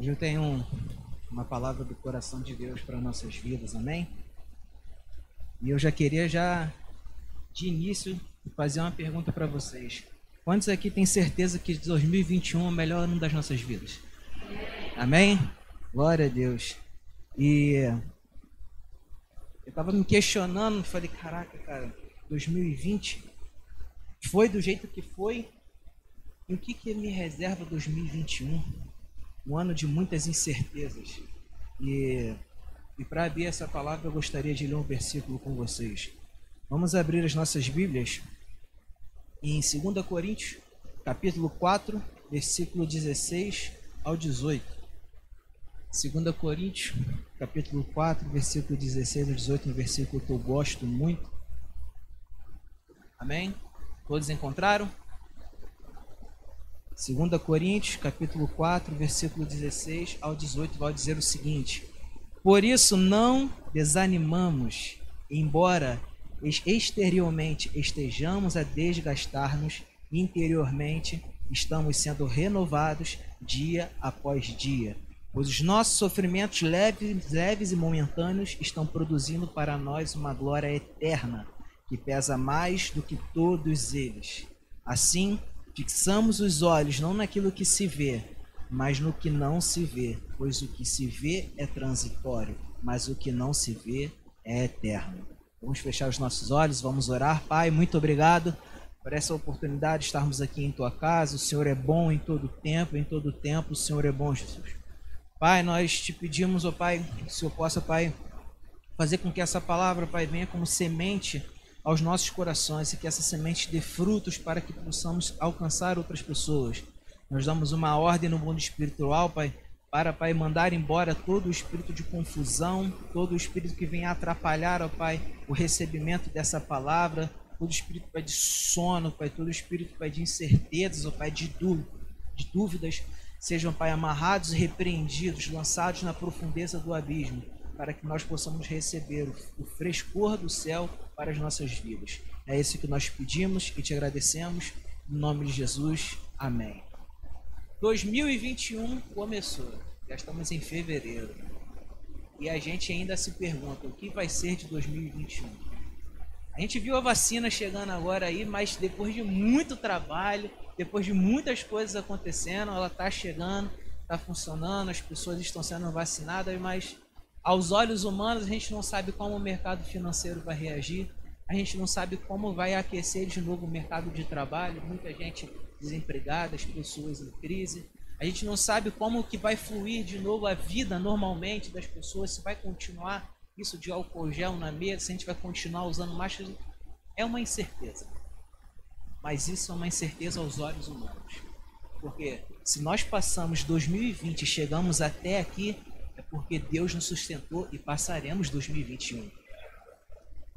Hoje eu tenho um, uma palavra do coração de Deus para nossas vidas, amém? E eu já queria já de início fazer uma pergunta para vocês. Quantos aqui têm certeza que 2021 é o melhor ano das nossas vidas? Amém? Glória a Deus. E eu tava me questionando, falei, caraca, cara, 2020 foi do jeito que foi. E o que que me reserva 2021? Um ano de muitas incertezas. E, e para abrir essa palavra, eu gostaria de ler um versículo com vocês. Vamos abrir as nossas Bíblias em 2 Coríntios, capítulo 4, versículo 16 ao 18. 2 Coríntios, capítulo 4, versículo 16 ao 18, um versículo que eu gosto muito. Amém? Todos encontraram? 2 Coríntios, capítulo 4, versículo 16 ao 18, vai dizer o seguinte: Por isso não desanimamos, embora exteriormente estejamos a desgastar-nos, interiormente estamos sendo renovados dia após dia. Pois os nossos sofrimentos leves, leves e momentâneos estão produzindo para nós uma glória eterna, que pesa mais do que todos eles. Assim, fixamos os olhos não naquilo que se vê, mas no que não se vê, pois o que se vê é transitório, mas o que não se vê é eterno. Vamos fechar os nossos olhos, vamos orar. Pai, muito obrigado por essa oportunidade de estarmos aqui em tua casa. O Senhor é bom em todo tempo, em todo tempo o Senhor é bom, Jesus. Pai, nós te pedimos, ó oh, Pai, que o Senhor possa, Pai, fazer com que essa palavra, Pai, venha como semente aos nossos corações e que essa semente dê frutos para que possamos alcançar outras pessoas. Nós damos uma ordem no mundo espiritual, Pai, para, Pai, mandar embora todo o espírito de confusão, todo o espírito que venha atrapalhar, ó Pai, o recebimento dessa palavra, todo o espírito, Pai, de sono, Pai, todo o espírito, Pai, de incertezas, ó Pai, de, de dúvidas, sejam, Pai, amarrados e repreendidos, lançados na profundeza do abismo, para que nós possamos receber o, frescor do céu para as nossas vidas. É isso que nós pedimos e te agradecemos. Em nome de Jesus. Amém. 2021 começou, já estamos em fevereiro. E a gente ainda se pergunta o que vai ser de 2021. A gente viu a vacina chegando agora aí, mas depois de muito trabalho, depois de muitas coisas acontecendo, ela está chegando, está funcionando, as pessoas estão sendo vacinadas, mas aos olhos humanos a gente não sabe como o mercado financeiro vai reagir, a gente não sabe como vai aquecer de novo o mercado de trabalho, muita gente desempregadas, pessoas em crise. A gente não sabe como que vai fluir de novo a vida normalmente das pessoas, se vai continuar isso de álcool gel na mesa, se a gente vai continuar usando máscara. É uma incerteza. Mas isso é uma incerteza aos olhos humanos. Porque se nós passamos 2020 e chegamos até aqui, é porque Deus nos sustentou e passaremos 2021.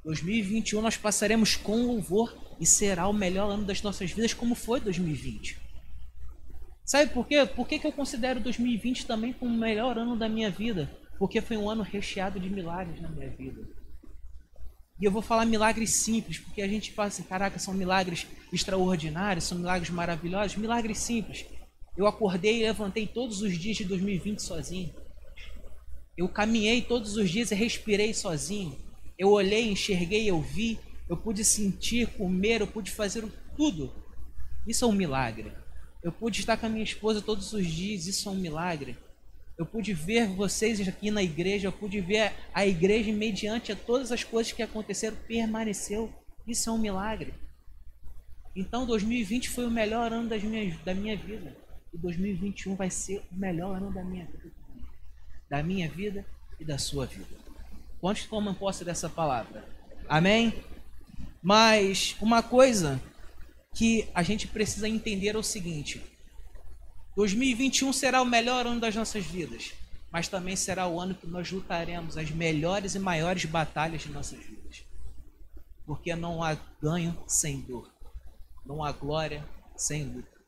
2021 nós passaremos com louvor e será o melhor ano das nossas vidas, como foi 2020. Sabe por quê? Por que, que eu considero 2020 também como o melhor ano da minha vida? Porque foi um ano recheado de milagres na minha vida. E eu vou falar milagres simples, porque a gente fala assim, caraca, são milagres extraordinários, são milagres maravilhosos, milagres simples. Eu acordei e levantei todos os dias de 2020 sozinho. Eu caminhei todos os dias e respirei sozinho. Eu olhei, enxerguei, eu vi, eu pude sentir, comer, eu pude fazer tudo. Isso é um milagre. Eu pude estar com a minha esposa todos os dias, isso é um milagre. Eu pude ver vocês aqui na igreja, eu pude ver a igreja mediante a todas as coisas que aconteceram, permaneceu. Isso é um milagre. Então 2020 foi o melhor ano das minhas, da minha vida. E 2021 vai ser o melhor ano da minha vida. Da minha vida e da sua vida. Quantos tomam posse dessa palavra? Amém? Mas uma coisa que a gente precisa entender é o seguinte: 2021 será o melhor ano das nossas vidas, mas também será o ano que nós lutaremos as melhores e maiores batalhas de nossas vidas. Porque não há ganho sem dor, não há glória sem luta.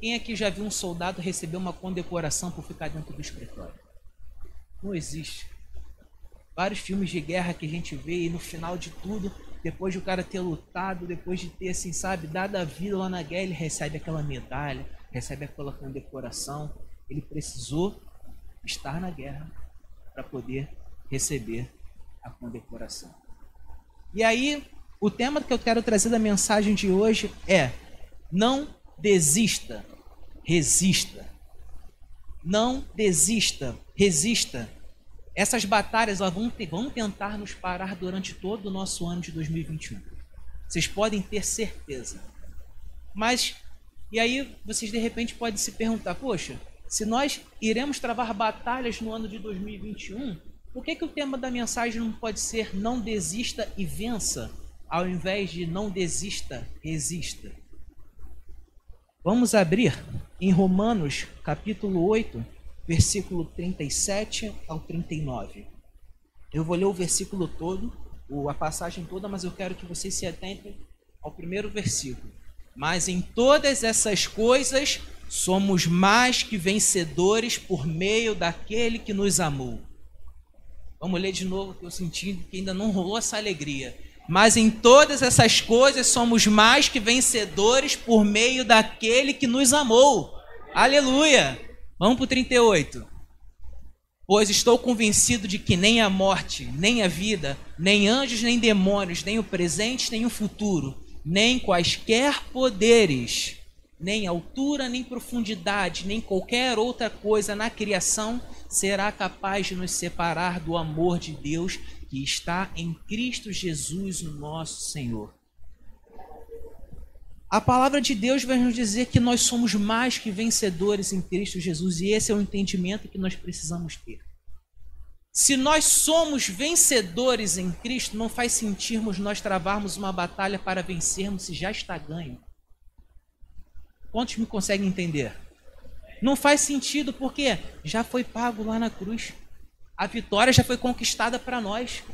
Quem aqui já viu um soldado receber uma condecoração por ficar dentro do escritório? Não existe vários filmes de guerra que a gente vê e no final de tudo, depois de o cara ter lutado, depois de ter, assim, sabe, dado a vida lá na guerra, ele recebe aquela medalha, recebe aquela condecoração. ele precisou estar na guerra para poder receber a condecoração. E aí, o tema que eu quero trazer da mensagem de hoje é: não desista, resista. Não desista, resista. Essas batalhas vão, vão tentar nos parar durante todo o nosso ano de 2021. Vocês podem ter certeza. Mas, e aí vocês de repente podem se perguntar: poxa, se nós iremos travar batalhas no ano de 2021, por que, que o tema da mensagem não pode ser não desista e vença, ao invés de não desista, resista? Vamos abrir em Romanos, capítulo 8, versículo 37 ao 39. Eu vou ler o versículo todo, a passagem toda, mas eu quero que vocês se atentem ao primeiro versículo. Mas em todas essas coisas somos mais que vencedores por meio daquele que nos amou. Vamos ler de novo, que eu senti que ainda não rolou essa alegria. Mas em todas essas coisas somos mais que vencedores por meio daquele que nos amou. Aleluia! Vamos para o 38. Pois estou convencido de que nem a morte, nem a vida, nem anjos, nem demônios, nem o presente, nem o futuro, nem quaisquer poderes nem altura, nem profundidade, nem qualquer outra coisa na criação será capaz de nos separar do amor de Deus que está em Cristo Jesus, o nosso Senhor. A palavra de Deus vai nos dizer que nós somos mais que vencedores em Cristo Jesus, e esse é o entendimento que nós precisamos ter. Se nós somos vencedores em Cristo, não faz sentido nós travarmos uma batalha para vencermos se já está ganho. Quantos me conseguem entender? Não faz sentido porque já foi pago lá na cruz. A vitória já foi conquistada para nós.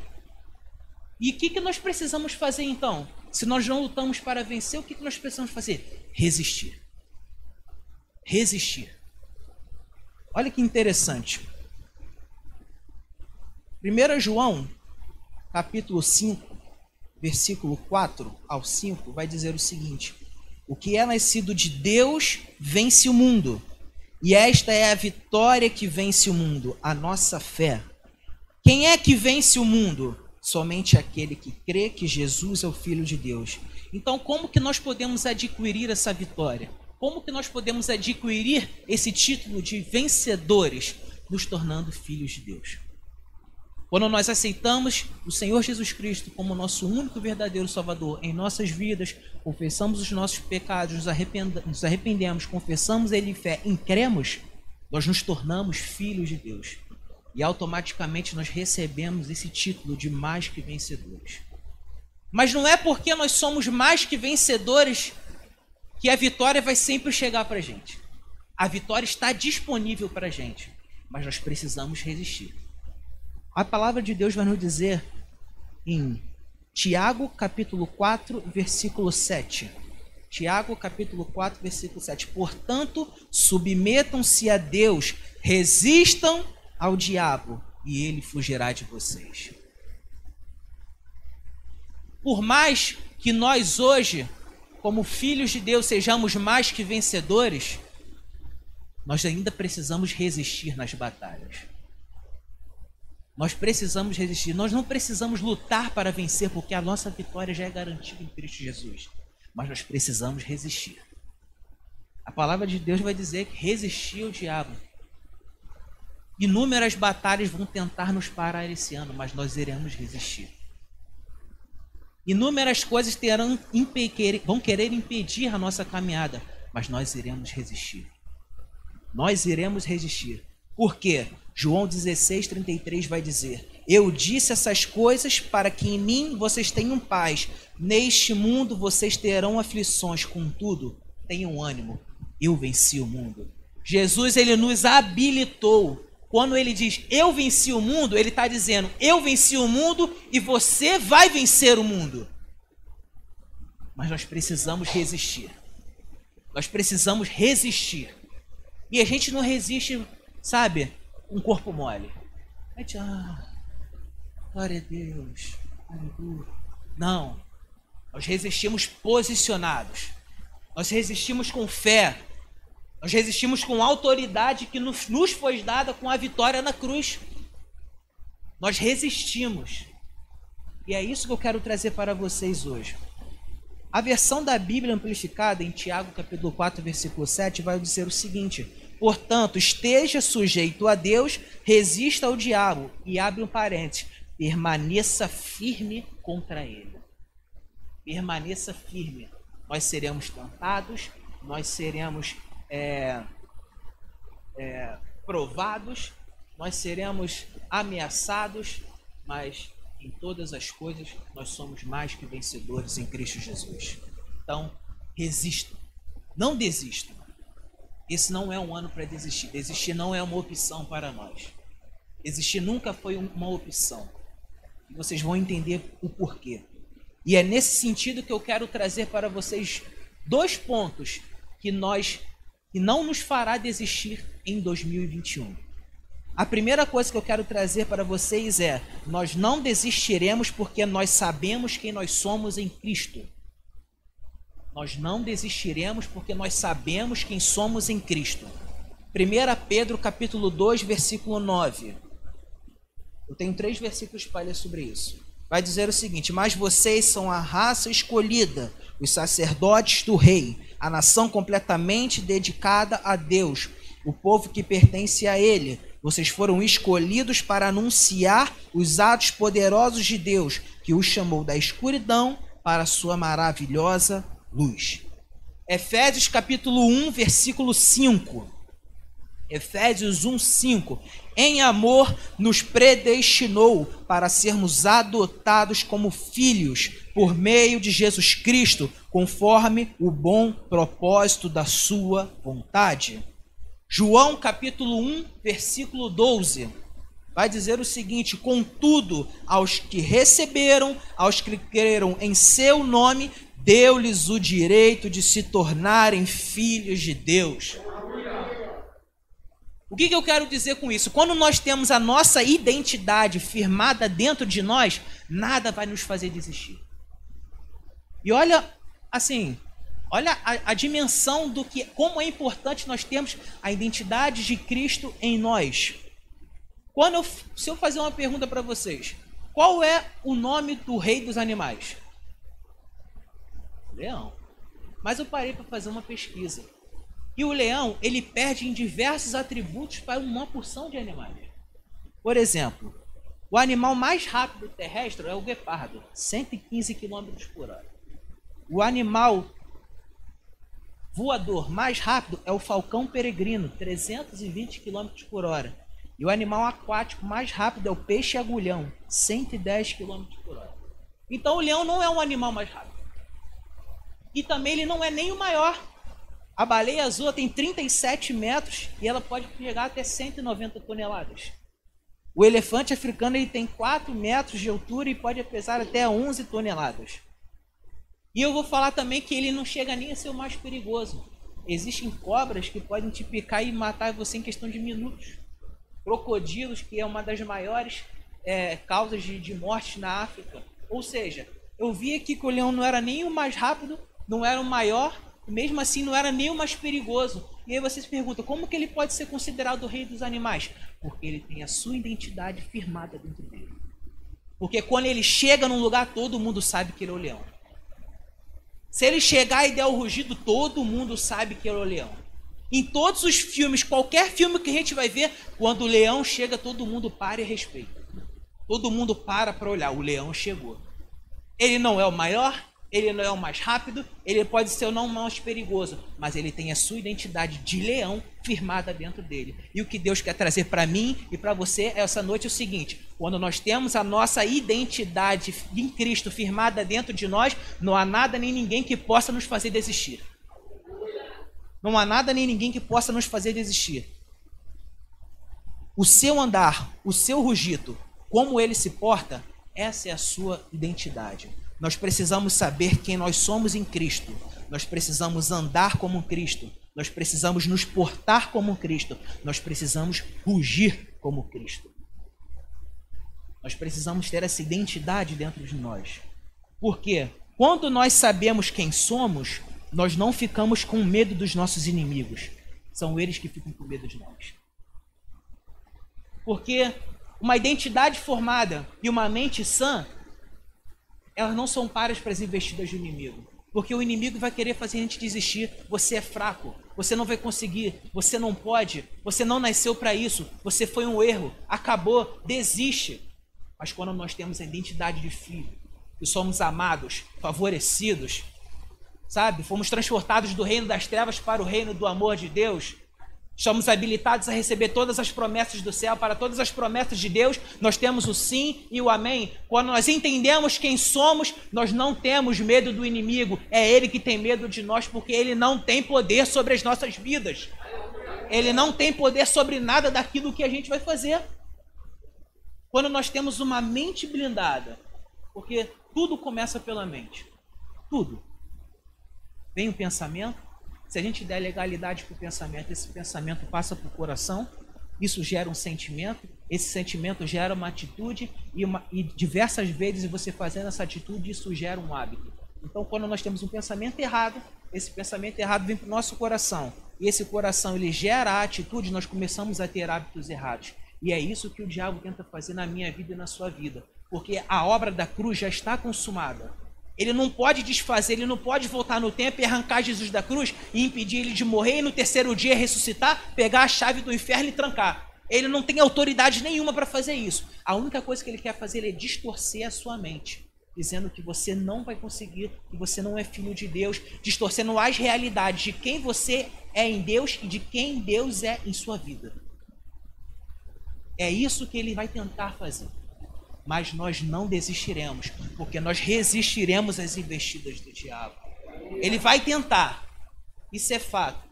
E o que, que nós precisamos fazer então? Se nós não lutamos para vencer, o que, que nós precisamos fazer? Resistir. Resistir. Olha que interessante. 1 João, capítulo 5, versículo 4 ao 5, vai dizer o seguinte: o que é nascido de Deus vence o mundo. E esta é a vitória que vence o mundo, a nossa fé. Quem é que vence o mundo? Somente aquele que crê que Jesus é o Filho de Deus. Então, como que nós podemos adquirir essa vitória? Como que nós podemos adquirir esse título de vencedores? Nos tornando filhos de Deus. Quando nós aceitamos o Senhor Jesus Cristo como nosso único verdadeiro Salvador em nossas vidas, confessamos os nossos pecados, nos, nos arrependemos, confessamos Ele em fé, e cremos, nós nos tornamos filhos de Deus. E automaticamente nós recebemos esse título de mais que vencedores. Mas não é porque nós somos mais que vencedores que a vitória vai sempre chegar para a gente. A vitória está disponível para a gente, mas nós precisamos resistir. A palavra de Deus vai nos dizer em Tiago, capítulo 4, versículo 7. Tiago, capítulo 4, versículo 7. Portanto, submetam-se a Deus, resistam ao diabo, e ele fugirá de vocês. Por mais que nós hoje, como filhos de Deus, sejamos mais que vencedores, nós ainda precisamos resistir nas batalhas. Nós precisamos resistir. Nós não precisamos lutar para vencer, porque a nossa vitória já é garantida em Cristo Jesus. Mas nós precisamos resistir. A palavra de Deus vai dizer que resistir ao diabo. Inúmeras batalhas vão tentar nos parar esse ano, mas nós iremos resistir. Inúmeras coisas terão vão querer impedir a nossa caminhada, mas nós iremos resistir. Nós iremos resistir. Por quê? João 16, 33 vai dizer: Eu disse essas coisas para que em mim vocês tenham paz. Neste mundo vocês terão aflições, contudo, tenham ânimo. Eu venci o mundo. Jesus ele nos habilitou. Quando ele diz eu venci o mundo, ele está dizendo eu venci o mundo e você vai vencer o mundo. Mas nós precisamos resistir. Nós precisamos resistir. E a gente não resiste, sabe? Um corpo mole. A gente, ah, glória a Deus. Não, nós resistimos posicionados. Nós resistimos com fé. Nós resistimos com autoridade que nos, nos foi dada com a vitória na cruz. Nós resistimos. E é isso que eu quero trazer para vocês hoje. A versão da Bíblia amplificada em Tiago capítulo 4, versículo 7 vai dizer o seguinte: Portanto, esteja sujeito a Deus, resista ao diabo e abre um parente, permaneça firme contra ele. Permaneça firme. Nós seremos tentados, nós seremos é, é, provados, nós seremos ameaçados, mas em todas as coisas nós somos mais que vencedores em Cristo Jesus. Então, resistam, não desistam. Esse não é um ano para desistir. Desistir não é uma opção para nós. Desistir nunca foi uma opção. E vocês vão entender o porquê. E é nesse sentido que eu quero trazer para vocês dois pontos que nós que não nos fará desistir em 2021. A primeira coisa que eu quero trazer para vocês é: nós não desistiremos porque nós sabemos quem nós somos em Cristo. Nós não desistiremos porque nós sabemos quem somos em Cristo. 1 Pedro capítulo 2, versículo 9. Eu tenho três versículos para ler sobre isso. Vai dizer o seguinte: Mas vocês são a raça escolhida, os sacerdotes do rei, a nação completamente dedicada a Deus, o povo que pertence a Ele. Vocês foram escolhidos para anunciar os atos poderosos de Deus, que os chamou da escuridão para a sua maravilhosa luz. Efésios capítulo 1, versículo 5. Efésios 1, 5. Em amor nos predestinou para sermos adotados como filhos por meio de Jesus Cristo, conforme o bom propósito da sua vontade. João capítulo 1, versículo 12. Vai dizer o seguinte: Contudo, aos que receberam, aos que creram em seu nome, deu-lhes o direito de se tornarem filhos de Deus. O que, que, eu quero dizer com isso? Quando nós temos a nossa identidade firmada dentro de nós, nada vai nos fazer desistir. E olha, assim, olha a, a dimensão do que, como é importante nós termos a identidade de Cristo em nós. Quando eu, se eu fazer uma pergunta para vocês, qual é o nome do rei dos animais? Leão. Mas eu parei para fazer uma pesquisa. E o leão, ele perde em diversos atributos para uma porção de animais. Por exemplo, o animal mais rápido terrestre é o guepardo, 115 km por hora. O animal voador mais rápido é o falcão peregrino, 320 km por hora. E o animal aquático mais rápido é o peixe agulhão, 110 km por hora. Então o leão não é um animal mais rápido. E também ele não é nem o maior. A baleia azul tem 37 metros e ela pode chegar até 190 toneladas. O elefante africano ele tem 4 metros de altura e pode pesar até 11 toneladas. E eu vou falar também que ele não chega nem a ser o mais perigoso. Existem cobras que podem te picar e matar você em questão de minutos. Crocodilos, que é uma das maiores é, causas de, de morte na África. Ou seja, eu vi aqui que o leão não era nem o mais rápido, não era o maior, e mesmo assim não era nem o mais perigoso. E aí você se pergunta, como que ele pode ser considerado o rei dos animais? Porque ele tem a sua identidade firmada dentro dele. Porque quando ele chega num lugar, todo mundo sabe que ele é o leão. Se ele chegar e der o rugido, todo mundo sabe que ele é o leão. Em todos os filmes, qualquer filme que a gente vai ver, quando o leão chega, todo mundo para e respeita. Todo mundo para para olhar. O leão chegou. Ele não é o maior, ele não é o mais rápido, ele pode ser o não mais perigoso, mas ele tem a sua identidade de leão firmada dentro dele. E o que Deus quer trazer para mim e para você essa noite é o seguinte: quando nós temos a nossa identidade em Cristo firmada dentro de nós, não há nada nem ninguém que possa nos fazer desistir. Não há nada nem ninguém que possa nos fazer desistir. O seu andar, o seu rugido, como ele se porta, essa é a sua identidade. Nós precisamos saber quem nós somos em Cristo. Nós precisamos andar como Cristo. Nós precisamos nos portar como Cristo. Nós precisamos rugir como Cristo. Nós precisamos ter essa identidade dentro de nós. Porque quando nós sabemos quem somos, nós não ficamos com medo dos nossos inimigos. são eles que ficam com medo de nós. Porque uma identidade formada e uma mente sã, elas não são pares para as investidas do inimigo. Porque o inimigo vai querer fazer a gente desistir. Você é fraco, você não vai conseguir, você não pode, você não nasceu para isso, você foi um erro, acabou, desiste. Mas quando nós temos a identidade de filho, e somos amados, favorecidos, sabe? Fomos transportados do reino das trevas para o reino do amor de Deus. Somos habilitados a receber todas as promessas do céu, para todas as promessas de Deus, nós temos o sim e o amém. Quando nós entendemos quem somos, nós não temos medo do inimigo, é ele que tem medo de nós, porque ele não tem poder sobre as nossas vidas. Ele não tem poder sobre nada daquilo que a gente vai fazer. Quando nós temos uma mente blindada, porque tudo começa pela mente. Tudo. Vem o pensamento, se a gente der legalidade para o pensamento, esse pensamento passa para o coração, isso gera um sentimento, esse sentimento gera uma atitude e, uma, e diversas vezes você fazendo essa atitude, isso gera um hábito. Então, quando nós temos um pensamento errado, esse pensamento errado vem para o nosso coração. E esse coração ele gera a atitude, nós começamos a ter hábitos errados. E é isso que o diabo tenta fazer na minha vida e na sua vida. Porque a obra da cruz já está consumada. Ele não pode desfazer, ele não pode voltar no tempo e arrancar Jesus da cruz e impedir ele de morrer e no terceiro dia ressuscitar, pegar a chave do inferno e trancar. Ele não tem autoridade nenhuma para fazer isso. A única coisa que ele quer fazer é distorcer a sua mente, dizendo que você não vai conseguir, que você não é filho de Deus, distorcendo as realidades de quem você é em Deus e de quem Deus é em sua vida. É isso que ele vai tentar fazer mas nós não desistiremos, porque nós resistiremos às investidas do diabo. Ele vai tentar, isso é fato.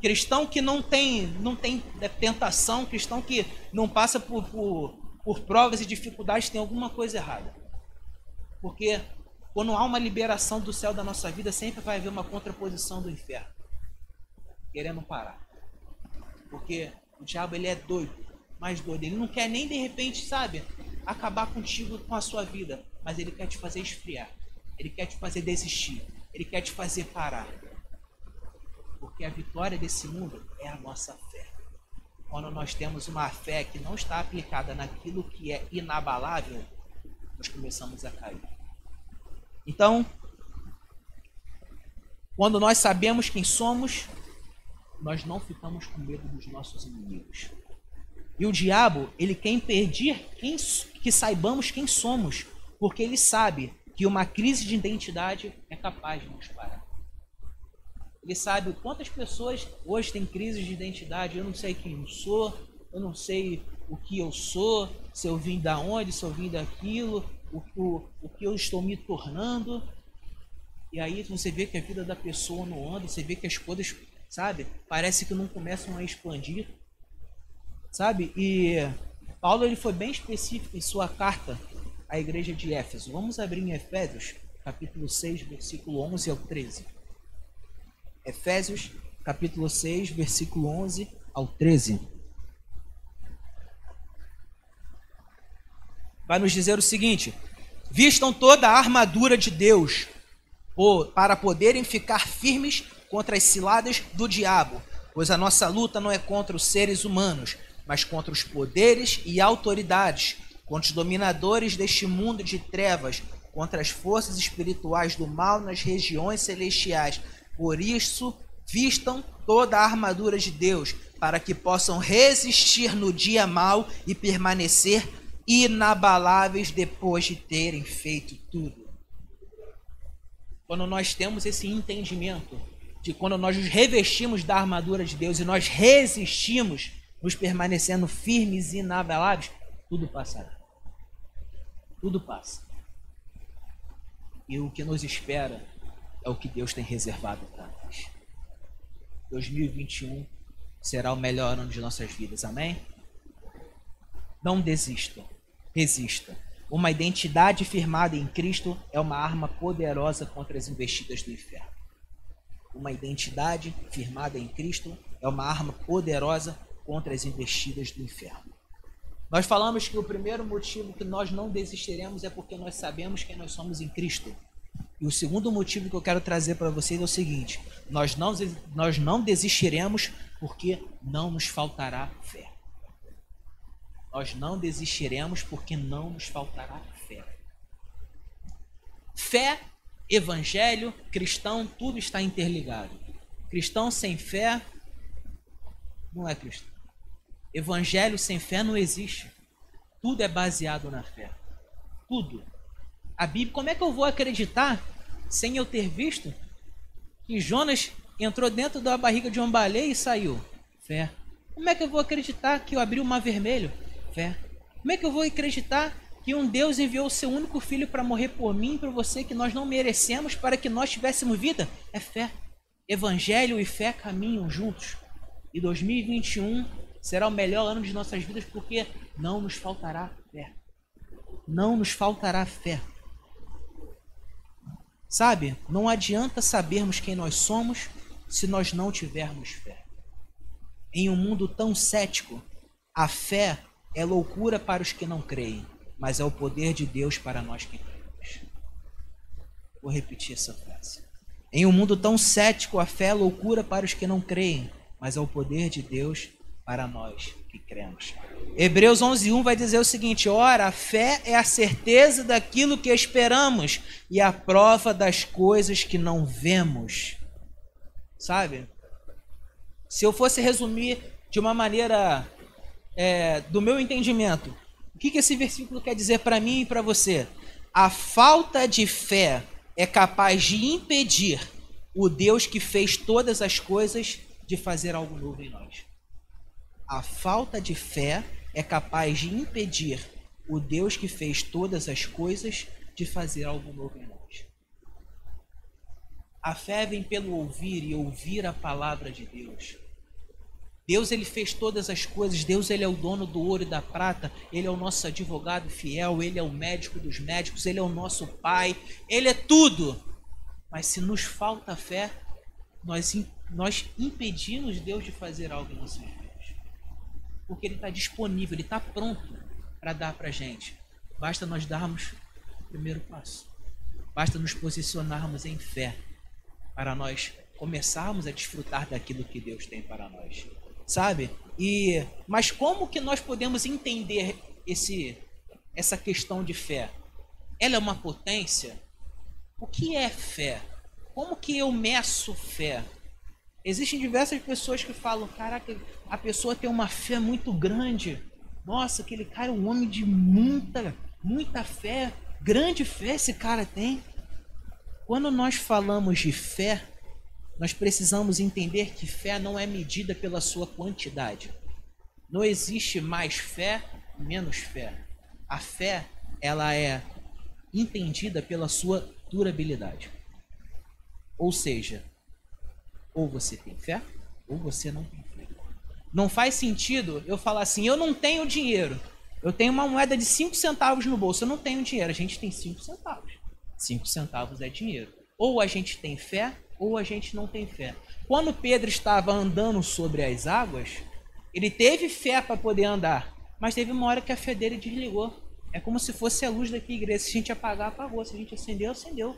Cristão que não tem, não tem tentação, cristão que não passa por, por, por provas e dificuldades, tem alguma coisa errada. Porque quando há uma liberação do céu da nossa vida, sempre vai haver uma contraposição do inferno, querendo parar. Porque o diabo ele é doido, mais doido. Ele não quer nem de repente, sabe, acabar contigo com a sua vida, mas ele quer te fazer esfriar. Ele quer te fazer desistir. Ele quer te fazer parar. Porque a vitória desse mundo é a nossa fé. Quando nós temos uma fé que não está aplicada naquilo que é inabalável, nós começamos a cair. Então, quando nós sabemos quem somos, nós não ficamos com medo dos nossos inimigos. E o diabo, ele quer impedir quem, que saibamos quem somos, porque ele sabe que uma crise de identidade é capaz de nos parar. Ele sabe quantas pessoas hoje têm crise de identidade. Eu não sei quem eu sou, eu não sei o que eu sou, se eu vim da onde, se eu vim daquilo, o, o, o que eu estou me tornando. E aí você vê que a vida da pessoa não anda, você vê que as coisas, sabe, parece que não começam a expandir. Sabe? E Paulo ele foi bem específico em sua carta à igreja de Éfeso. Vamos abrir em Efésios, capítulo 6, versículo 11 ao 13. Efésios, capítulo 6, versículo 11 ao 13. Vai nos dizer o seguinte: Vistam toda a armadura de Deus, para poderem ficar firmes contra as ciladas do diabo, pois a nossa luta não é contra os seres humanos, mas contra os poderes e autoridades, contra os dominadores deste mundo de trevas, contra as forças espirituais do mal nas regiões celestiais. Por isso, vistam toda a armadura de Deus, para que possam resistir no dia mau e permanecer inabaláveis depois de terem feito tudo. Quando nós temos esse entendimento de quando nós nos revestimos da armadura de Deus e nós resistimos nos permanecendo firmes e inabaláveis, tudo passará. Tudo passa. E o que nos espera é o que Deus tem reservado para nós. 2021 será o melhor ano de nossas vidas, amém? Não desista, resista. Uma identidade firmada em Cristo é uma arma poderosa contra as investidas do inferno. Uma identidade firmada em Cristo é uma arma poderosa contra as investidas do inferno. Nós falamos que o primeiro motivo que nós não desistiremos é porque nós sabemos quem nós somos em Cristo. E o segundo motivo que eu quero trazer para vocês é o seguinte: nós não, nós não desistiremos porque não nos faltará fé. Nós não desistiremos porque não nos faltará fé. Fé, evangelho, cristão, tudo está interligado. Cristão sem fé não é cristão. Evangelho sem fé não existe. Tudo é baseado na fé. Tudo. A Bíblia, como é que eu vou acreditar sem eu ter visto que Jonas entrou dentro da barriga de uma baleia e saiu? Fé. Como é que eu vou acreditar que eu abri o mar vermelho? Fé. Como é que eu vou acreditar que um Deus enviou o seu único filho para morrer por mim e por você, que nós não merecemos, para que nós tivéssemos vida? É fé. Evangelho e fé caminham juntos. E 2021 será o melhor ano de nossas vidas porque não nos faltará fé. Não nos faltará fé. Sabe, não adianta sabermos quem nós somos se nós não tivermos fé. Em um mundo tão cético, a fé é loucura para os que não creem, mas é o poder de Deus para nós que cremos. Vou repetir essa frase. Em um mundo tão cético, a fé é loucura para os que não creem, mas é o poder de Deus para nós que cremos. Hebreus 11:1 vai dizer o seguinte: Ora, a fé é a certeza daquilo que esperamos e a prova das coisas que não vemos. Sabe? Se eu fosse resumir de uma maneira é, do meu entendimento, o que, que esse versículo quer dizer para mim e para você? A falta de fé é capaz de impedir o Deus que fez todas as coisas de fazer algo novo em nós. A falta de fé é capaz de impedir o Deus que fez todas as coisas de fazer algo novo em nós. A fé vem pelo ouvir e ouvir a palavra de Deus. Deus ele fez todas as coisas, Deus ele é o dono do ouro e da prata, ele é o nosso advogado fiel, ele é o médico dos médicos, ele é o nosso pai, ele é tudo. Mas se nos falta fé, nós, nós impedimos Deus de fazer algo em vidas. Porque ele está disponível, ele está pronto para dar para a gente. Basta nós darmos o primeiro passo. Basta nos posicionarmos em fé para nós começarmos a desfrutar daquilo que Deus tem para nós sabe? E mas como que nós podemos entender esse essa questão de fé? Ela é uma potência? O que é fé? Como que eu meço fé? Existem diversas pessoas que falam: caraca, a pessoa tem uma fé muito grande. Nossa, aquele cara é um homem de muita, muita fé. Grande fé esse cara tem. Quando nós falamos de fé, nós precisamos entender que fé não é medida pela sua quantidade. Não existe mais fé, menos fé. A fé, ela é entendida pela sua durabilidade. Ou seja, ou você tem fé, ou você não tem fé. Não faz sentido eu falar assim, eu não tenho dinheiro. Eu tenho uma moeda de 5 centavos no bolso, eu não tenho dinheiro. A gente tem 5 centavos. 5 centavos é dinheiro. Ou a gente tem fé, ou a gente não tem fé. Quando Pedro estava andando sobre as águas, ele teve fé para poder andar, mas teve uma hora que a fé dele desligou. É como se fosse a luz daqui, igreja. Se a gente apagar, apagou. Se a gente acendeu, acendeu.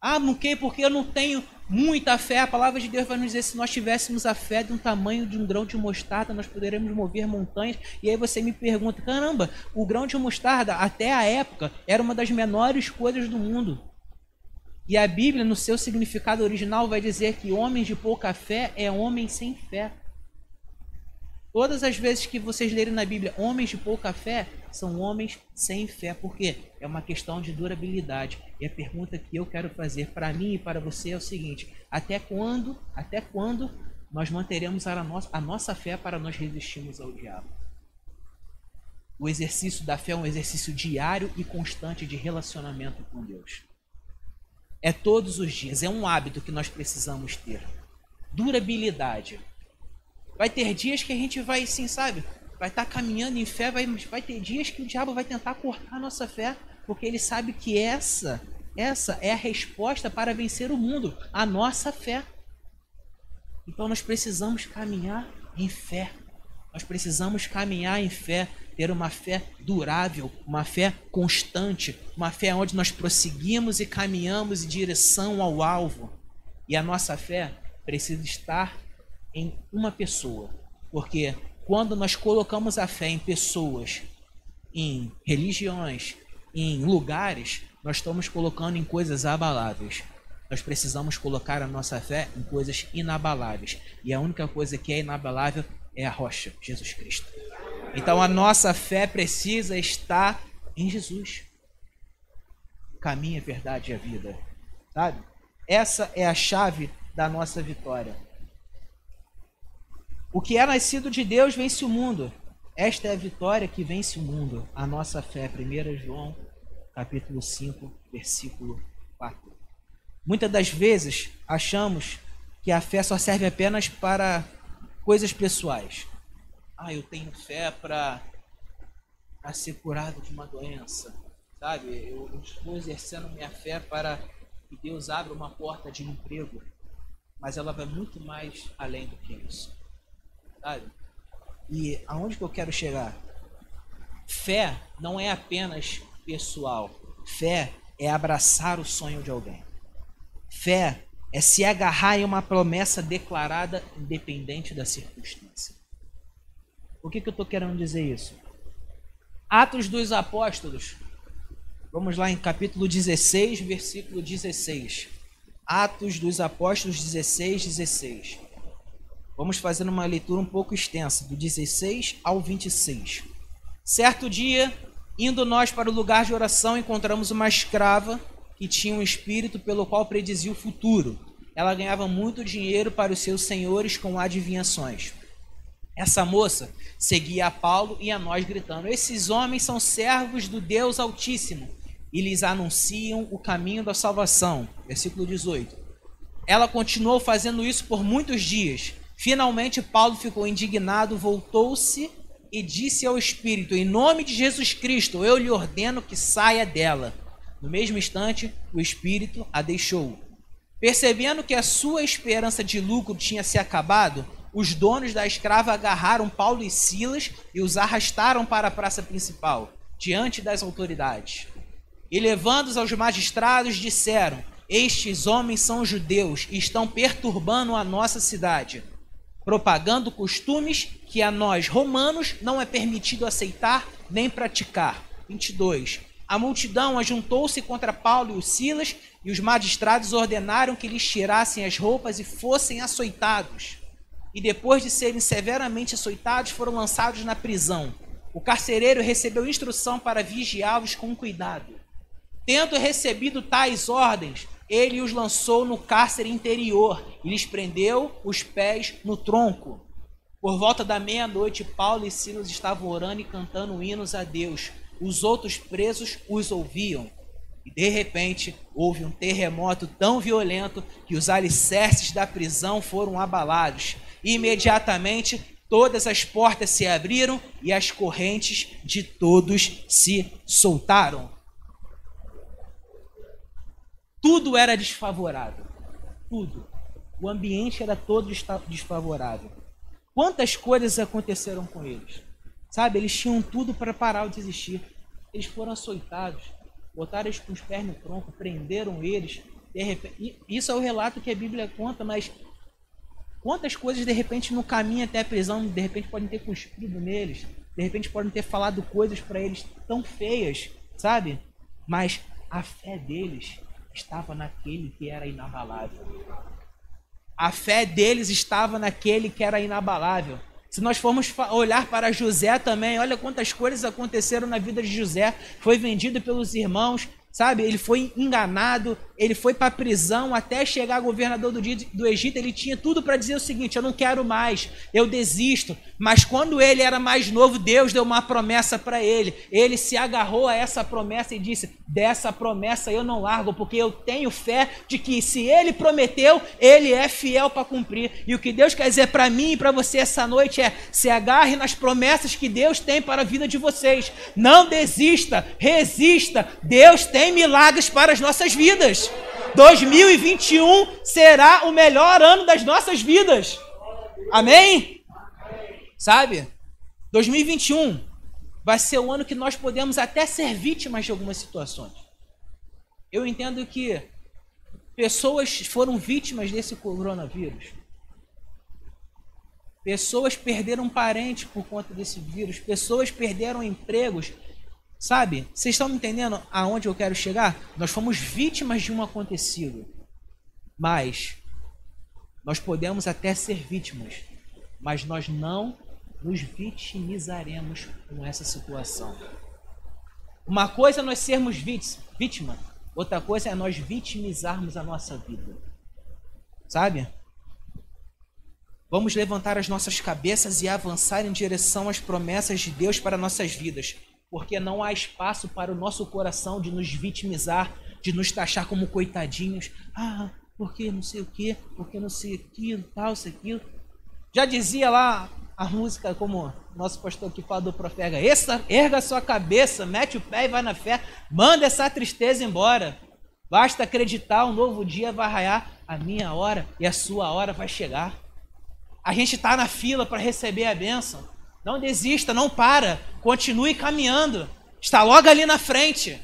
Ah, não que porque eu não tenho muita fé. A palavra de Deus vai nos dizer: se nós tivéssemos a fé de um tamanho de um grão de mostarda, nós poderíamos mover montanhas. E aí você me pergunta: caramba, o grão de mostarda, até a época, era uma das menores coisas do mundo. E a Bíblia, no seu significado original, vai dizer que homem de pouca fé é homem sem fé. Todas as vezes que vocês lerem na Bíblia homens de pouca fé, são homens sem fé. Por quê? É uma questão de durabilidade. E a pergunta que eu quero fazer para mim e para você é o seguinte: até quando, até quando nós manteremos a nossa, a nossa fé para nós resistirmos ao diabo? O exercício da fé é um exercício diário e constante de relacionamento com Deus. É todos os dias, é um hábito que nós precisamos ter. Durabilidade. Vai ter dias que a gente vai, sim, sabe? Vai estar tá caminhando em fé, vai, vai ter dias que o diabo vai tentar cortar a nossa fé, porque ele sabe que essa, essa é a resposta para vencer o mundo, a nossa fé. Então nós precisamos caminhar em fé. Nós precisamos caminhar em fé ter uma fé durável, uma fé constante, uma fé onde nós prosseguimos e caminhamos em direção ao alvo. E a nossa fé precisa estar em uma pessoa. Porque quando nós colocamos a fé em pessoas, em religiões, em lugares, nós estamos colocando em coisas abaláveis. Nós precisamos colocar a nossa fé em coisas inabaláveis. E a única coisa que é inabalável é a rocha, Jesus Cristo. Então a nossa fé precisa estar em Jesus. Caminho, a verdade e a vida. Sabe? Essa é a chave da nossa vitória. O que é nascido de Deus vence o mundo. Esta é a vitória que vence o mundo, a nossa fé. 1 João, capítulo 5, versículo 4. Muitas das vezes achamos que a fé só serve apenas para coisas pessoais. Ah, eu tenho fé para ser curado de uma doença, sabe? Eu, estou exercendo minha fé para que Deus abra uma porta de emprego, mas ela vai muito mais além do que isso, E aonde que eu quero chegar? Fé não é apenas pessoal. Fé é abraçar o sonho de alguém. Fé é se agarrar em uma promessa declarada independente da circunstância. O que, que eu estou querendo dizer isso? Atos dos Apóstolos. Vamos lá em capítulo 16, versículo 16. Atos dos Apóstolos 16, 16. Vamos fazer uma leitura um pouco extensa, do 16 ao 26. Certo dia, indo nós para o lugar de oração, encontramos uma escrava que tinha um espírito pelo qual predizia o futuro. Ela ganhava muito dinheiro para os seus senhores com adivinhações. Essa moça seguia a Paulo e a nós gritando: Esses homens são servos do Deus Altíssimo e lhes anunciam o caminho da salvação. Versículo 18. Ela continuou fazendo isso por muitos dias. Finalmente, Paulo ficou indignado, voltou-se e disse ao espírito: Em nome de Jesus Cristo, eu lhe ordeno que saia dela. No mesmo instante, o espírito a deixou. Percebendo que a sua esperança de lucro tinha se acabado, os donos da escrava agarraram Paulo e Silas e os arrastaram para a praça principal, diante das autoridades. E levando-os aos magistrados, disseram: Estes homens são judeus e estão perturbando a nossa cidade, propagando costumes que a nós, romanos, não é permitido aceitar nem praticar. 22. A multidão ajuntou-se contra Paulo e os Silas, e os magistrados ordenaram que lhes tirassem as roupas e fossem açoitados. E depois de serem severamente açoitados, foram lançados na prisão. O carcereiro recebeu instrução para vigiá-los com cuidado. Tendo recebido tais ordens, ele os lançou no cárcere interior e lhes prendeu os pés no tronco. Por volta da meia-noite, Paulo e Silas estavam orando e cantando hinos a Deus os outros presos os ouviam. E de repente houve um terremoto tão violento que os alicerces da prisão foram abalados. E imediatamente todas as portas se abriram e as correntes de todos se soltaram. Tudo era desfavorável. Tudo. O ambiente era todo desfavorável. Quantas coisas aconteceram com eles? Sabe, eles tinham tudo para parar de existir. Eles foram açoitados, botaram eles com os pés no tronco, prenderam eles. Repente, isso é o relato que a Bíblia conta, mas quantas coisas de repente no caminho até a prisão, de repente podem ter cuspido neles, de repente podem ter falado coisas para eles tão feias, sabe? Mas a fé deles estava naquele que era inabalável. A fé deles estava naquele que era inabalável. Se nós formos olhar para José também, olha quantas coisas aconteceram na vida de José. Foi vendido pelos irmãos, sabe? Ele foi enganado, ele foi para prisão até chegar governador do, do Egito. Ele tinha tudo para dizer o seguinte: eu não quero mais, eu desisto. Mas quando ele era mais novo, Deus deu uma promessa para ele. Ele se agarrou a essa promessa e disse: dessa promessa eu não largo, porque eu tenho fé de que se ele prometeu, ele é fiel para cumprir. E o que Deus quer dizer para mim e para você essa noite é: se agarre nas promessas que Deus tem para a vida de vocês. Não desista, resista. Deus tem tem milagres para as nossas vidas. 2021 será o melhor ano das nossas vidas. Amém? Sabe? 2021 vai ser o ano que nós podemos até ser vítimas de algumas situações. Eu entendo que pessoas foram vítimas desse coronavírus. Pessoas perderam parentes por conta desse vírus, pessoas perderam empregos. Sabe? Vocês estão me entendendo aonde eu quero chegar? Nós fomos vítimas de um acontecido. Mas nós podemos até ser vítimas, mas nós não nos vitimizaremos com essa situação. Uma coisa é nós sermos vítima, outra coisa é nós vitimizarmos a nossa vida. Sabe? Vamos levantar as nossas cabeças e avançar em direção às promessas de Deus para nossas vidas, porque não há espaço para o nosso coração de nos vitimizar, de nos taxar como coitadinhos. Ah, porque não sei o que, porque não sei aquilo, tal, isso, aquilo. Já dizia lá a música, como nosso pastor aqui fala do profeta, erga sua cabeça, mete o pé e vai na fé, manda essa tristeza embora. Basta acreditar, um novo dia vai raiar, a minha hora e a sua hora vai chegar. A gente está na fila para receber a bênção. Não desista, não para. Continue caminhando. Está logo ali na frente.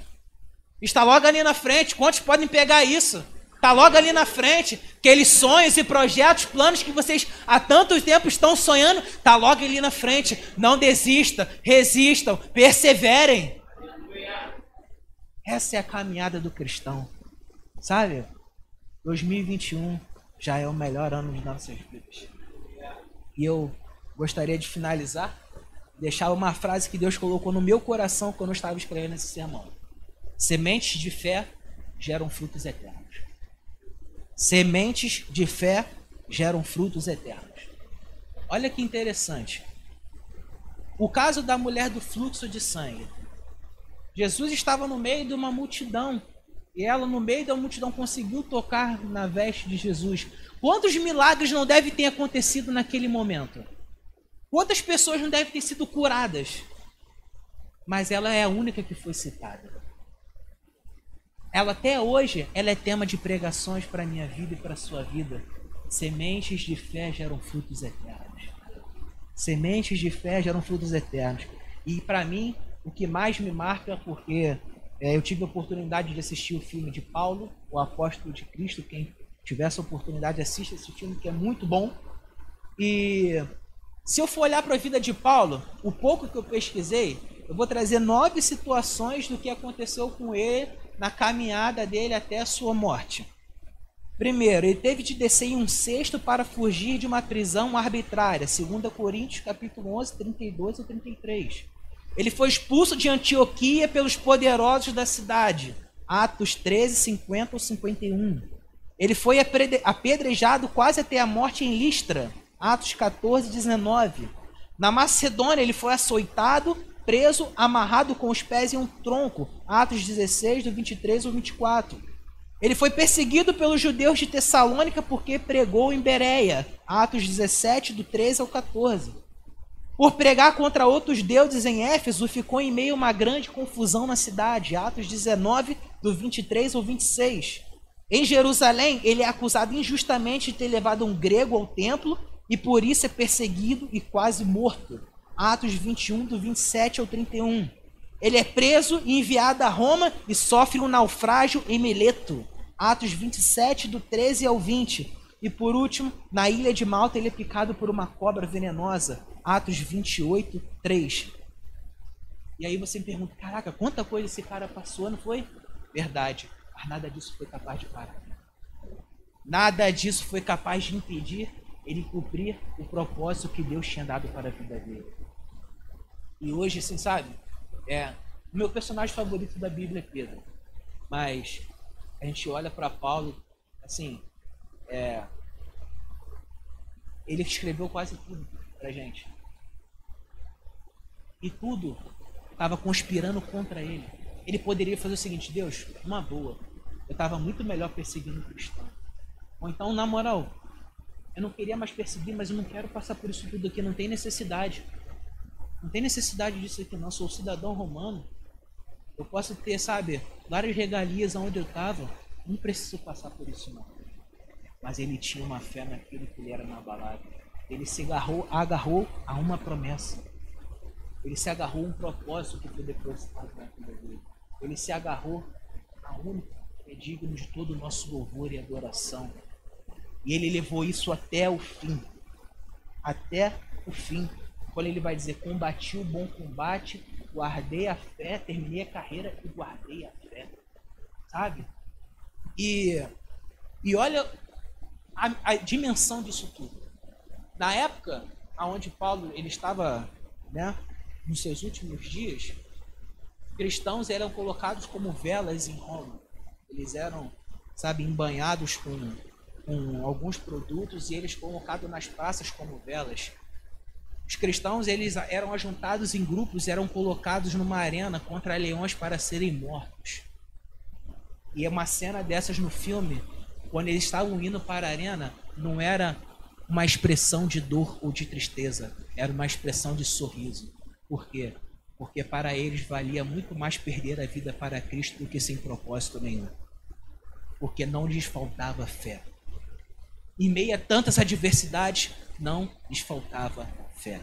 Está logo ali na frente. Quantos podem pegar isso? Está logo ali na frente. Aqueles sonhos e projetos, planos que vocês há tanto tempo estão sonhando, está logo ali na frente. Não desista, resistam, perseverem. Essa é a caminhada do cristão. Sabe? 2021 já é o melhor ano de nossas vidas. E eu gostaria de finalizar, deixar uma frase que Deus colocou no meu coração quando eu estava escrevendo esse sermão. Sementes de fé geram frutos eternos. Sementes de fé geram frutos eternos. Olha que interessante. O caso da mulher do fluxo de sangue. Jesus estava no meio de uma multidão e ela, no meio da multidão, conseguiu tocar na veste de Jesus. Quantos milagres não devem ter acontecido naquele momento? Quantas pessoas não devem ter sido curadas? Mas ela é a única que foi citada. Ela até hoje, ela é tema de pregações para a minha vida e para a sua vida. Sementes de fé geram frutos eternos. Sementes de fé geram frutos eternos. E para mim, o que mais me marca é porque é, eu tive a oportunidade de assistir o filme de Paulo, o Apóstolo de Cristo. Quem tiver essa oportunidade, assista esse filme que é muito bom. E se eu for olhar para a vida de Paulo, o pouco que eu pesquisei, eu vou trazer nove situações do que aconteceu com ele na caminhada dele até a sua morte. Primeiro, ele teve de descer em um cesto para fugir de uma prisão arbitrária, 2 Coríntios capítulo 11, 32 e 33. Ele foi expulso de Antioquia pelos poderosos da cidade. Atos 13, 50 ou 51. Ele foi apedrejado quase até a morte em Listra. Atos 14, 19. Na Macedônia, ele foi açoitado, preso, amarrado com os pés em um tronco. Atos 16, do 23 ao 24. Ele foi perseguido pelos judeus de Tessalônica porque pregou em Bereia. Atos 17, do 13 ao 14. Por pregar contra outros deuses em Éfeso, ficou em meio a uma grande confusão na cidade. Atos 19, do 23 ao 26. Em Jerusalém, ele é acusado injustamente de ter levado um grego ao templo e por isso é perseguido e quase morto. Atos 21, do 27 ao 31. Ele é preso e enviado a Roma e sofre um naufrágio em Mileto. Atos 27, do 13 ao 20. E por último, na ilha de Malta, ele é picado por uma cobra venenosa. Atos 28, 3. E aí você me pergunta, caraca, quanta coisa esse cara passou, não foi? Verdade, mas nada disso foi capaz de parar. Nada disso foi capaz de impedir ele cumprir o propósito que Deus tinha dado para a vida dele. E hoje, assim, sabe? É, o meu personagem favorito da Bíblia é Pedro. Mas a gente olha para Paulo, assim, é, ele escreveu quase tudo pra gente e tudo estava conspirando contra ele. Ele poderia fazer o seguinte: Deus, uma boa, eu estava muito melhor perseguindo o cristão. Ou então, na moral, eu não queria mais perseguir, mas eu não quero passar por isso tudo aqui, não tem necessidade. Não tem necessidade disso aqui, não. Sou cidadão romano. Eu posso ter, sabe, várias regalias onde eu estava. Não preciso passar por isso, não. Mas ele tinha uma fé naquilo que ele era na balada. Ele se agarrou, agarrou a uma promessa. Ele se agarrou a um propósito que foi depositado na vida dele. Ele se agarrou a um que é digno de todo o nosso louvor e adoração. E ele levou isso até o fim. até o fim. Quando ele vai dizer: Combati o bom combate, guardei a fé, terminei a carreira e guardei a fé. Sabe? E, e olha a, a dimensão disso tudo. Na época onde Paulo ele estava né, nos seus últimos dias, cristãos eram colocados como velas em Roma. Eles eram, sabe, embanhados com, com alguns produtos e eles colocados nas praças como velas. Os cristãos eles eram ajuntados em grupos, eram colocados numa arena contra leões para serem mortos. E uma cena dessas no filme, quando eles estavam indo para a arena, não era uma expressão de dor ou de tristeza, era uma expressão de sorriso. Por quê? Porque para eles valia muito mais perder a vida para Cristo do que sem propósito nenhum. Porque não lhes faltava fé. Em meio a tantas adversidades, não lhes faltava fé.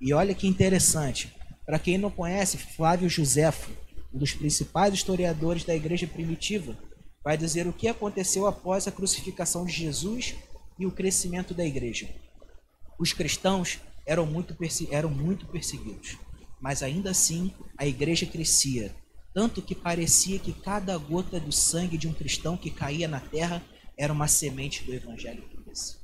E olha que interessante. Para quem não conhece, Flávio Josefo, um dos principais historiadores da igreja primitiva, vai dizer o que aconteceu após a crucificação de Jesus e o crescimento da igreja. Os cristãos eram muito, eram muito perseguidos, mas ainda assim a igreja crescia, tanto que parecia que cada gota do sangue de um cristão que caía na terra era uma semente do evangelho crescia.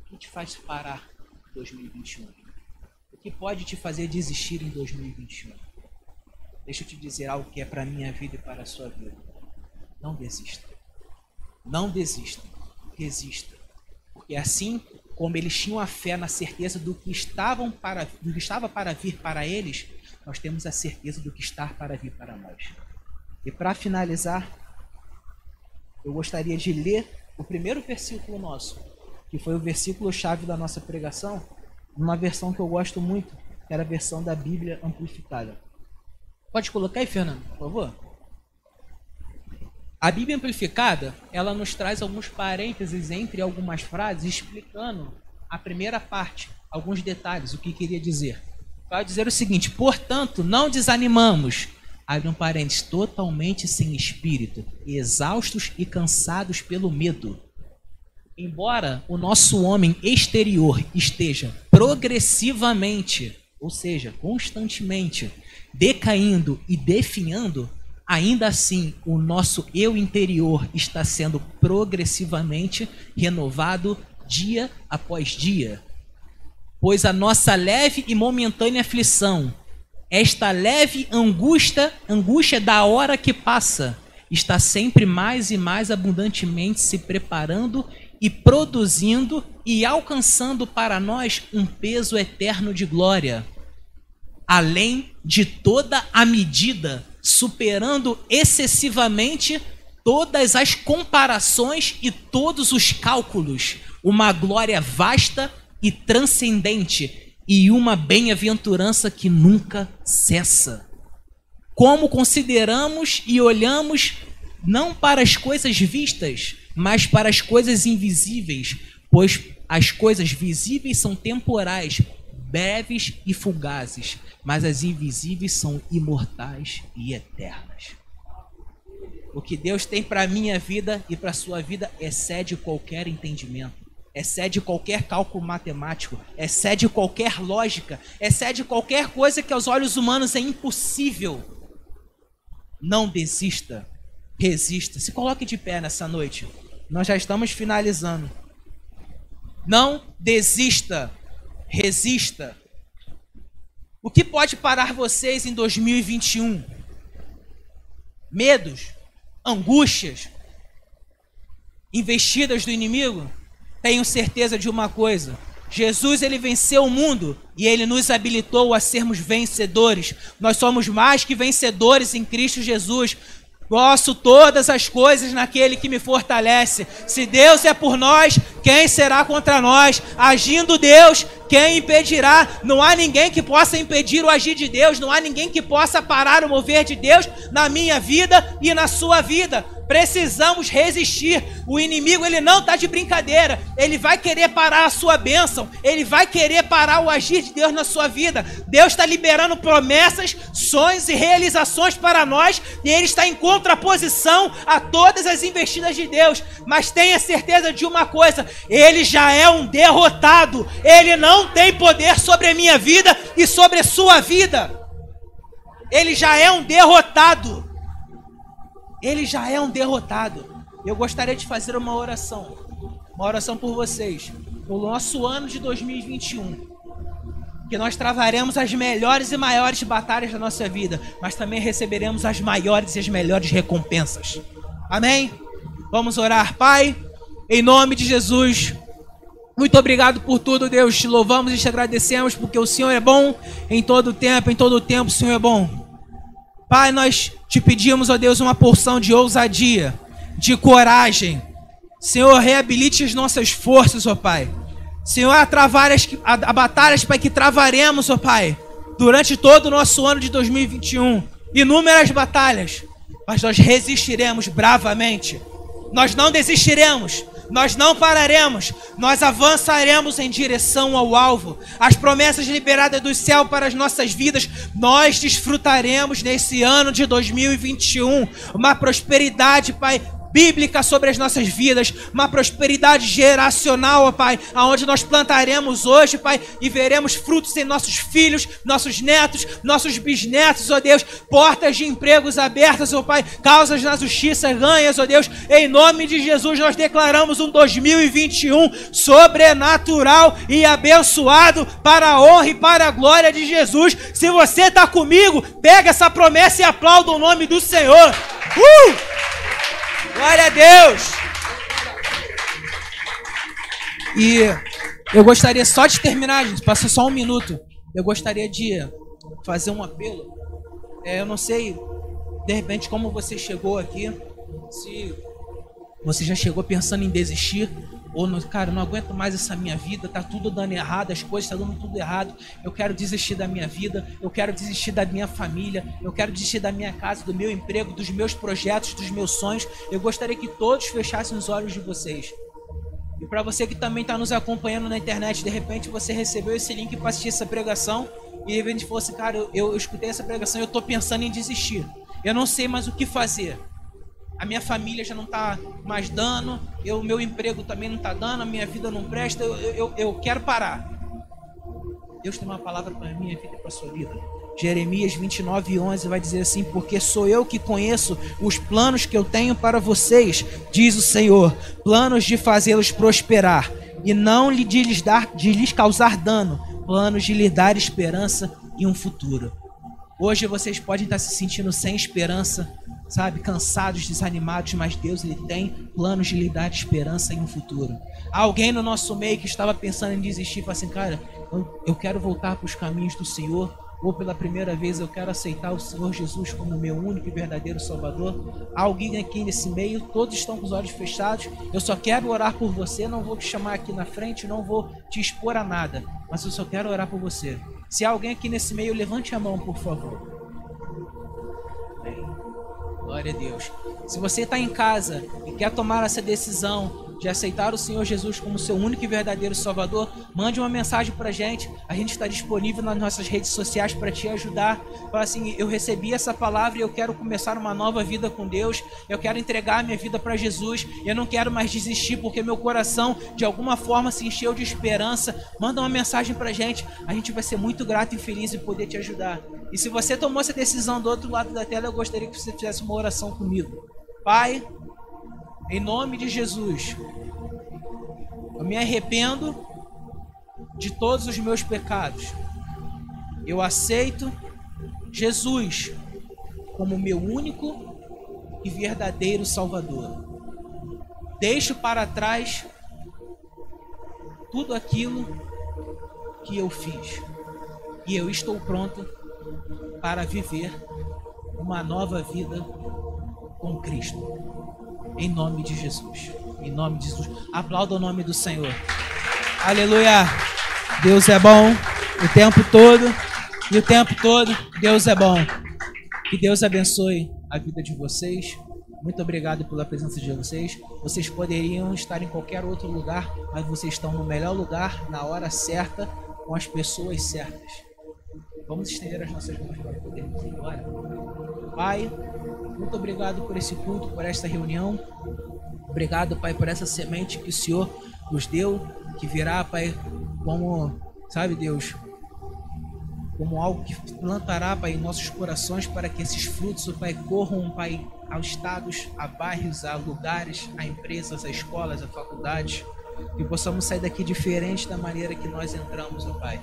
O que te faz parar em 2021? O que pode te fazer desistir em 2021? Deixa eu te dizer algo que é para a minha vida e para a sua vida. Não desista. Não desista, resista. Porque assim como eles tinham a fé na certeza do que estavam para do que estava para vir para eles, nós temos a certeza do que está para vir para nós. E para finalizar, eu gostaria de ler o primeiro versículo nosso, que foi o versículo chave da nossa pregação, numa versão que eu gosto muito, que era a versão da Bíblia amplificada. Pode colocar aí, Fernando, por favor? A Bíblia amplificada, ela nos traz alguns parênteses entre algumas frases explicando a primeira parte, alguns detalhes, o que queria dizer. Vai dizer o seguinte: portanto, não desanimamos, abre um parênteses, totalmente sem espírito, exaustos e cansados pelo medo. Embora o nosso homem exterior esteja progressivamente, ou seja, constantemente, decaindo e definhando, ainda assim o nosso eu interior está sendo progressivamente renovado dia após dia. Pois a nossa leve e momentânea aflição, esta leve angústia, angústia da hora que passa, está sempre mais e mais abundantemente se preparando e produzindo e alcançando para nós um peso eterno de glória, além de toda a medida superando excessivamente todas as comparações e todos os cálculos, uma glória vasta e transcendente e uma bem-aventurança que nunca cessa. Como consideramos e olhamos não para as coisas vistas, mas para as coisas invisíveis, pois as coisas visíveis são temporais, breves e fugazes, mas as invisíveis são imortais e eternas. O que Deus tem para a minha vida e para sua vida excede qualquer entendimento, excede qualquer cálculo matemático, excede qualquer lógica, excede qualquer coisa que aos olhos humanos é impossível. Não desista, resista. Se coloque de pé nessa noite. Nós já estamos finalizando. Não desista resista. O que pode parar vocês em 2021? Medos, angústias, investidas do inimigo? Tenho certeza de uma coisa: Jesus ele venceu o mundo e ele nos habilitou a sermos vencedores. Nós somos mais que vencedores em Cristo Jesus. Posso todas as coisas naquele que me fortalece. Se Deus é por nós, quem será contra nós? Agindo Deus, quem impedirá? Não há ninguém que possa impedir o agir de Deus, não há ninguém que possa parar o mover de Deus na minha vida e na sua vida. Precisamos resistir. O inimigo ele não está de brincadeira. Ele vai querer parar a sua bênção. Ele vai querer parar o agir de Deus na sua vida. Deus está liberando promessas, sonhos e realizações para nós. E Ele está em contraposição a todas as investidas de Deus. Mas tenha certeza de uma coisa: ele já é um derrotado. Ele não tem poder sobre a minha vida e sobre a sua vida. Ele já é um derrotado. Ele já é um derrotado. Eu gostaria de fazer uma oração. Uma oração por vocês. No nosso ano de 2021 que nós travaremos as melhores e maiores batalhas da nossa vida, mas também receberemos as maiores e as melhores recompensas. Amém? Vamos orar, Pai, em nome de Jesus. Muito obrigado por tudo, Deus. Te louvamos e te agradecemos porque o Senhor é bom em todo tempo, em todo tempo o Senhor é bom. Pai, nós te pedimos, ó Deus, uma porção de ousadia, de coragem. Senhor, reabilite as nossas forças, ó Pai. Senhor, há, travares, há, batalhas, Pai, que travaremos, ó Pai, durante todo o nosso ano de 2021. Inúmeras batalhas, mas nós resistiremos bravamente. Nós não desistiremos, nós não pararemos, nós avançaremos em direção ao alvo. As promessas liberadas do céu para as nossas vidas, nós desfrutaremos nesse ano de 2021 uma prosperidade, Pai, bíblica sobre as nossas vidas, uma prosperidade geracional, ó Pai, aonde nós plantaremos hoje, Pai, e veremos frutos em nossos filhos, nossos netos, nossos bisnetos, ó Deus, portas de empregos abertas, ó Pai, causas na justiça ganhas, ó Deus, em nome de Jesus nós declaramos um 2021 sobrenatural e abençoado para a honra e para a glória de Jesus. Se você está comigo, pega essa promessa e aplauda o nome do Senhor. Uh! Glória a Deus! E eu gostaria só de terminar, gente, passa só um minuto. Eu gostaria de fazer um apelo. É, eu não sei, de repente, como você chegou aqui, se você já chegou pensando em desistir, ou no, cara, não aguento mais essa minha vida, tá tudo dando errado, as coisas estão dando tudo errado. Eu quero desistir da minha vida, eu quero desistir da minha família, eu quero desistir da minha casa, do meu emprego, dos meus projetos, dos meus sonhos. Eu gostaria que todos fechassem os olhos de vocês. E para você que também está nos acompanhando na internet, de repente você recebeu esse link para assistir essa pregação e de repente fosse, cara, eu, eu escutei essa pregação e eu estou pensando em desistir. Eu não sei mais o que fazer a minha família já não está mais dando, o meu emprego também não está dando, a minha vida não presta, eu, eu, eu quero parar. Deus tem uma palavra para a minha vida e para a sua vida. Jeremias 29, 11 vai dizer assim: Porque sou eu que conheço os planos que eu tenho para vocês, diz o Senhor, planos de fazê-los prosperar e não de lhes, dar, de lhes causar dano, planos de lhe dar esperança e um futuro. Hoje vocês podem estar se sentindo sem esperança, sabe, cansados, desanimados, mas Deus ele tem planos de lhe dar esperança em um futuro. Há alguém no nosso meio que estava pensando em desistir, fala assim, cara, eu, quero voltar para os caminhos do Senhor, ou pela primeira vez eu quero aceitar o Senhor Jesus como meu único e verdadeiro Salvador. Há alguém aqui nesse meio, todos estão com os olhos fechados. Eu só quero orar por você, não vou te chamar aqui na frente, não vou te expor a nada, mas eu só quero orar por você. Se há alguém aqui nesse meio, levante a mão, por favor. Glória a Deus. Se você está em casa e quer tomar essa decisão de aceitar o Senhor Jesus como seu único e verdadeiro Salvador, mande uma mensagem para gente. A gente está disponível nas nossas redes sociais para te ajudar. Fala assim: eu recebi essa palavra e eu quero começar uma nova vida com Deus. Eu quero entregar minha vida para Jesus. Eu não quero mais desistir porque meu coração de alguma forma se encheu de esperança. Manda uma mensagem para gente. A gente vai ser muito grato e feliz em poder te ajudar. E se você tomou essa decisão do outro lado da tela, eu gostaria que você fizesse uma oração comigo. Pai, em nome de Jesus, eu me arrependo de todos os meus pecados. Eu aceito Jesus como meu único e verdadeiro Salvador. Deixo para trás tudo aquilo que eu fiz e eu estou pronto para viver uma nova vida com Cristo. Em nome de Jesus. Em nome de Jesus. Aplauda o nome do Senhor. Aleluia. Deus é bom o tempo todo. E o tempo todo, Deus é bom. Que Deus abençoe a vida de vocês. Muito obrigado pela presença de vocês. Vocês poderiam estar em qualquer outro lugar, mas vocês estão no melhor lugar, na hora certa, com as pessoas certas. Vamos estender as nossas mãos para podermos ir embora. Pai, muito obrigado por esse culto, por esta reunião. Obrigado, Pai, por essa semente que o Senhor nos deu, que virá, Pai, como, sabe, Deus, como algo que plantará, Pai, em nossos corações para que esses frutos, Pai, corram, Pai, aos estados, a bairros, a lugares, a empresas, a escolas, a faculdades, que possamos sair daqui diferente da maneira que nós entramos, ó Pai.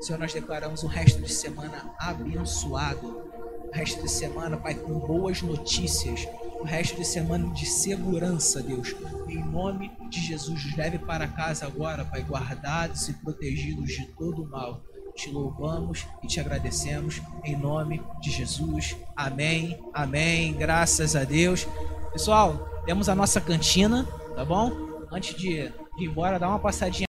Senhor, nós declaramos um resto de semana abençoado, o resto de semana, Pai, com boas notícias, o resto de semana de segurança, Deus. Em nome de Jesus, leve para casa agora, Pai, guardados e protegidos de todo o mal te louvamos e te agradecemos em nome de Jesus. Amém. Amém. Graças a Deus. Pessoal, temos a nossa cantina, tá bom? Antes de ir embora, dá uma passadinha